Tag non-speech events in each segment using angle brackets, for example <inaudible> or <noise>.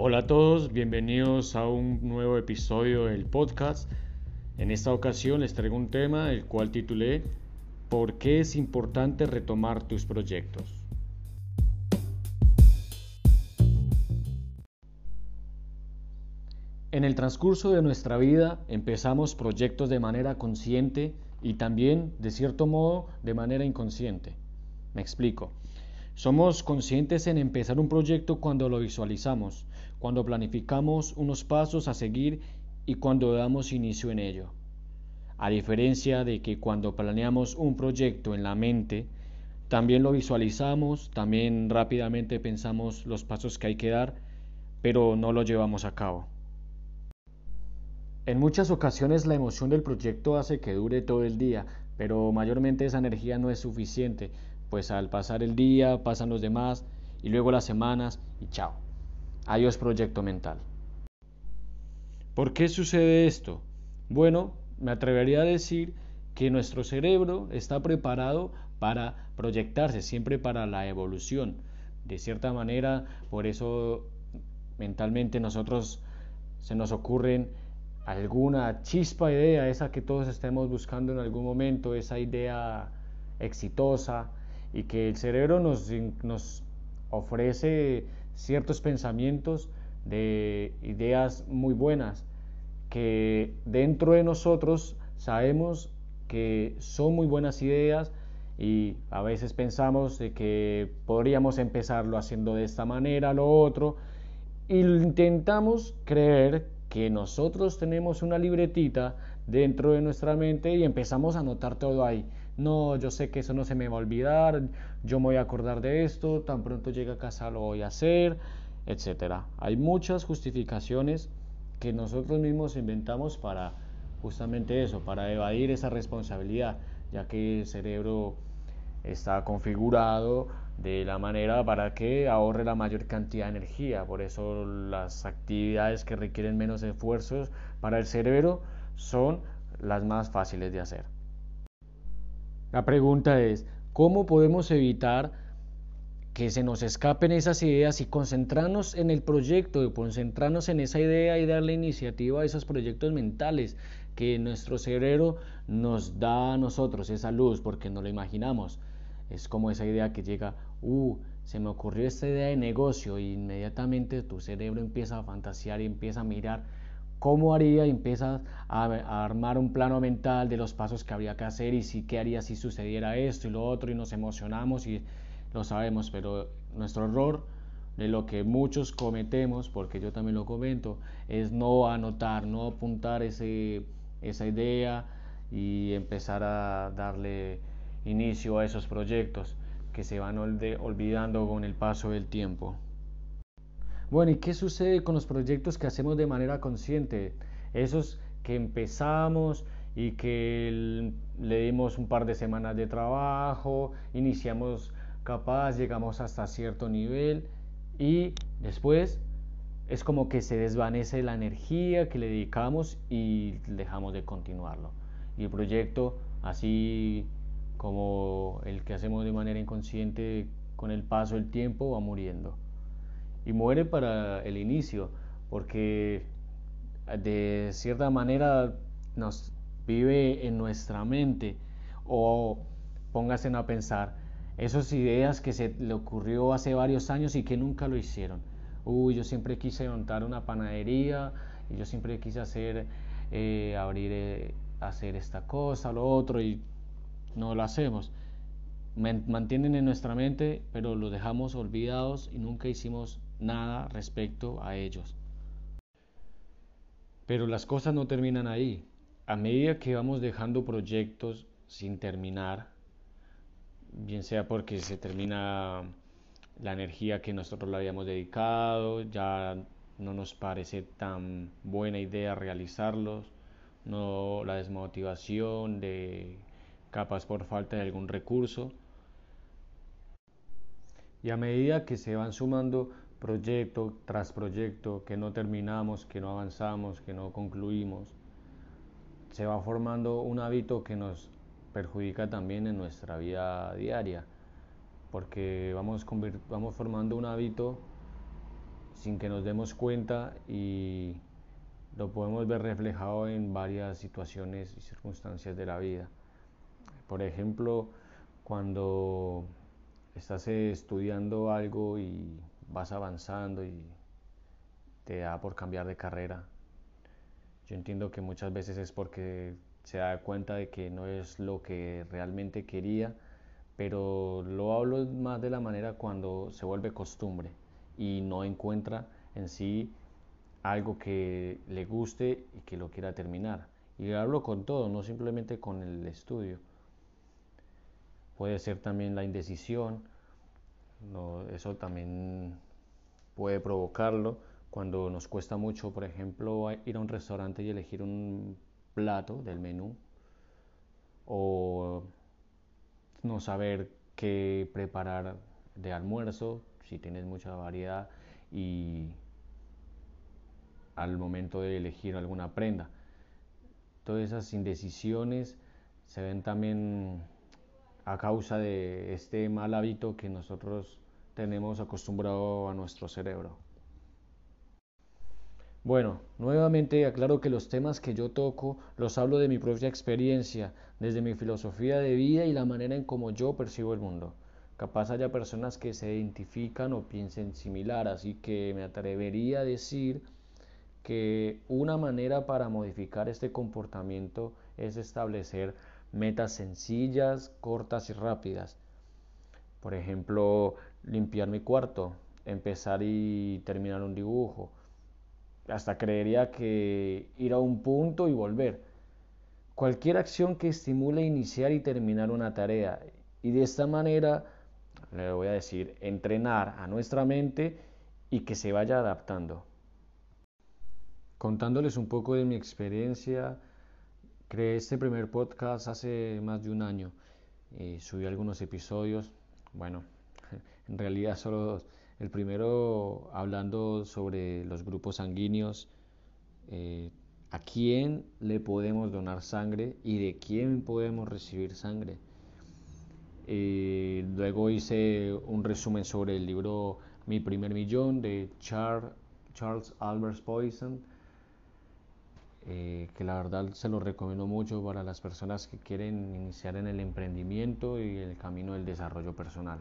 Hola a todos, bienvenidos a un nuevo episodio del podcast. En esta ocasión les traigo un tema el cual titulé ¿Por qué es importante retomar tus proyectos? En el transcurso de nuestra vida empezamos proyectos de manera consciente y también, de cierto modo, de manera inconsciente. Me explico. Somos conscientes en empezar un proyecto cuando lo visualizamos, cuando planificamos unos pasos a seguir y cuando damos inicio en ello. A diferencia de que cuando planeamos un proyecto en la mente, también lo visualizamos, también rápidamente pensamos los pasos que hay que dar, pero no lo llevamos a cabo. En muchas ocasiones la emoción del proyecto hace que dure todo el día, pero mayormente esa energía no es suficiente, pues al pasar el día pasan los demás y luego las semanas y chao. Adiós proyecto mental. ¿Por qué sucede esto? Bueno, me atrevería a decir que nuestro cerebro está preparado para proyectarse, siempre para la evolución. De cierta manera, por eso mentalmente nosotros se nos ocurren alguna chispa idea, esa que todos estemos buscando en algún momento, esa idea exitosa y que el cerebro nos, nos ofrece ciertos pensamientos de ideas muy buenas que dentro de nosotros sabemos que son muy buenas ideas y a veces pensamos de que podríamos empezarlo haciendo de esta manera, lo otro, y intentamos creer que nosotros tenemos una libretita dentro de nuestra mente y empezamos a anotar todo ahí. No, yo sé que eso no se me va a olvidar, yo me voy a acordar de esto, tan pronto llegue a casa lo voy a hacer, etcétera. Hay muchas justificaciones que nosotros mismos inventamos para justamente eso, para evadir esa responsabilidad, ya que el cerebro está configurado de la manera para que ahorre la mayor cantidad de energía. Por eso las actividades que requieren menos esfuerzos para el cerebro son las más fáciles de hacer. La pregunta es, ¿cómo podemos evitar que se nos escapen esas ideas y concentrarnos en el proyecto, concentrarnos en esa idea y darle iniciativa a esos proyectos mentales que nuestro cerebro nos da a nosotros, esa luz, porque no lo imaginamos? Es como esa idea que llega, uh, se me ocurrió esta idea de negocio y inmediatamente tu cerebro empieza a fantasear y empieza a mirar cómo haría y empieza a, armar un plano mental de los pasos que habría que hacer y si qué haría si sucediera esto y lo otro y nos emocionamos y lo sabemos, pero nuestro error de lo que muchos cometemos, porque yo también lo comento, es no anotar, no apuntar ese, esa idea y empezar a darle inicio a esos proyectos que se van olvidando con el paso del tiempo. Bueno, ¿y qué sucede con los proyectos que hacemos de manera consciente? Esos que empezamos y que le dimos un par de semanas de trabajo, iniciamos capaz, llegamos hasta cierto nivel y después es como que se desvanece la energía que le dedicamos y dejamos de continuarlo. Y el proyecto así como el que hacemos de manera inconsciente con el paso del tiempo va muriendo. Y muere para el inicio, porque de cierta manera nos vive en nuestra mente. O póngase a pensar, esas ideas que se le ocurrió hace varios años y que nunca lo hicieron. Uy, yo siempre quise montar una panadería y yo siempre quise hacer, eh, abrir, eh, hacer esta cosa, lo otro y no lo hacemos. Mantienen en nuestra mente, pero lo dejamos olvidados y nunca hicimos nada respecto a ellos. Pero las cosas no terminan ahí. A medida que vamos dejando proyectos sin terminar, bien sea porque se termina la energía que nosotros le habíamos dedicado, ya no nos parece tan buena idea realizarlos, no la desmotivación de capaz por falta de algún recurso. Y a medida que se van sumando proyecto tras proyecto que no terminamos, que no avanzamos, que no concluimos, se va formando un hábito que nos perjudica también en nuestra vida diaria, porque vamos, vamos formando un hábito sin que nos demos cuenta y lo podemos ver reflejado en varias situaciones y circunstancias de la vida. Por ejemplo, cuando estás estudiando algo y vas avanzando y te da por cambiar de carrera. Yo entiendo que muchas veces es porque se da cuenta de que no es lo que realmente quería, pero lo hablo más de la manera cuando se vuelve costumbre y no encuentra en sí algo que le guste y que lo quiera terminar. Y hablo con todo, no simplemente con el estudio. Puede ser también la indecisión, eso también puede provocarlo cuando nos cuesta mucho, por ejemplo, ir a un restaurante y elegir un plato del menú o no saber qué preparar de almuerzo si tienes mucha variedad y al momento de elegir alguna prenda. Todas esas indecisiones se ven también a causa de este mal hábito que nosotros tenemos acostumbrado a nuestro cerebro. Bueno, nuevamente aclaro que los temas que yo toco los hablo de mi propia experiencia, desde mi filosofía de vida y la manera en cómo yo percibo el mundo. Capaz haya personas que se identifican o piensen similar, así que me atrevería a decir que una manera para modificar este comportamiento es establecer metas sencillas, cortas y rápidas. Por ejemplo, limpiar mi cuarto, empezar y terminar un dibujo. Hasta creería que ir a un punto y volver. Cualquier acción que estimule iniciar y terminar una tarea. Y de esta manera, le voy a decir, entrenar a nuestra mente y que se vaya adaptando. Contándoles un poco de mi experiencia, creé este primer podcast hace más de un año. Eh, subí algunos episodios, bueno, <laughs> en realidad solo dos. El primero hablando sobre los grupos sanguíneos, eh, a quién le podemos donar sangre y de quién podemos recibir sangre. Eh, luego hice un resumen sobre el libro Mi primer millón de Charles, Charles Albert Poison, eh, que la verdad se lo recomiendo mucho para las personas que quieren iniciar en el emprendimiento y el camino del desarrollo personal.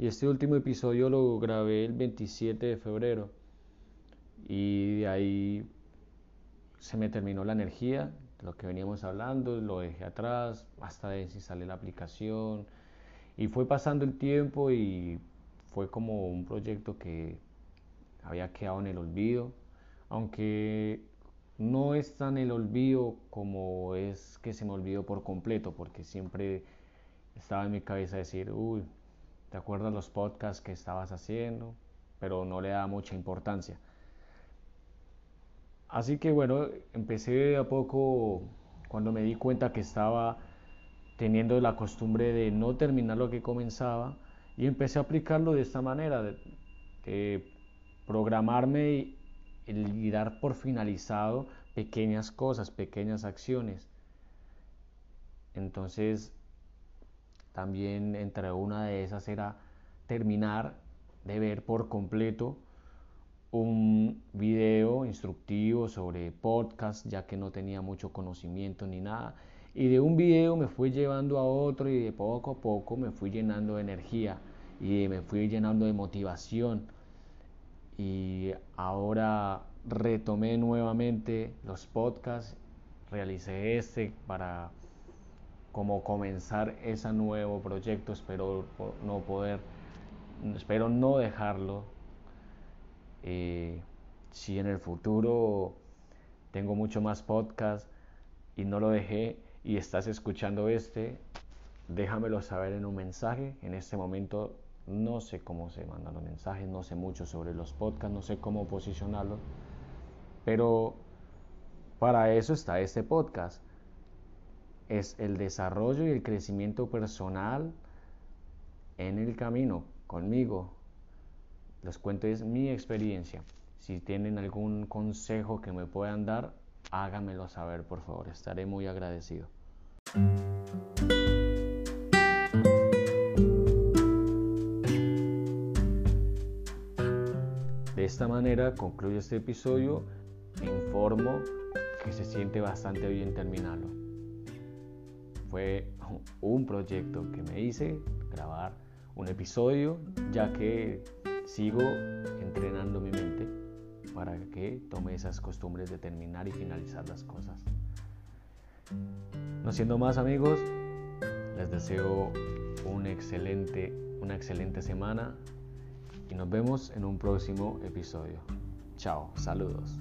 Y este último episodio lo grabé el 27 de febrero. Y de ahí se me terminó la energía, lo que veníamos hablando, lo dejé atrás, hasta desinstalé la aplicación. Y fue pasando el tiempo y fue como un proyecto que había quedado en el olvido, aunque no es tan el olvido como es que se me olvidó por completo, porque siempre estaba en mi cabeza decir, uy, ¿Te acuerdas los podcasts que estabas haciendo? Pero no le da mucha importancia. Así que bueno, empecé a poco cuando me di cuenta que estaba teniendo la costumbre de no terminar lo que comenzaba y empecé a aplicarlo de esta manera, de, programarme y dar por finalizado pequeñas cosas, pequeñas acciones. Entonces también entre una de esas era terminar de ver por completo un video instructivo sobre podcast, ya que no tenía mucho conocimiento ni nada. Y de un video me fui llevando a otro y de poco a poco me fui llenando de energía y me fui llenando de motivación. Y ahora retomé nuevamente los podcasts, realicé este para como comenzar ese nuevo proyecto. Espero no poder, espero no dejarlo. Eh, si en el futuro tengo mucho más podcast y no lo dejé y estás escuchando este, déjamelo saber en un mensaje. En este momento no sé cómo se mandan los mensajes, no sé mucho sobre los podcasts, no sé cómo posicionarlo, pero para eso está este podcast es el desarrollo y el crecimiento personal en el camino conmigo. Les cuento es mi experiencia. Si tienen algún consejo que me puedan dar, háganmelo saber, por favor. Estaré muy agradecido. Esta manera concluyo este episodio informo que se siente bastante bien terminarlo. Fue un proyecto que me hice, grabar un episodio, ya que sigo entrenando mi mente para que tome esas costumbres de terminar y finalizar las cosas. No siendo más amigos, les deseo excelente, una excelente semana y nos vemos en un próximo episodio. Chao, saludos.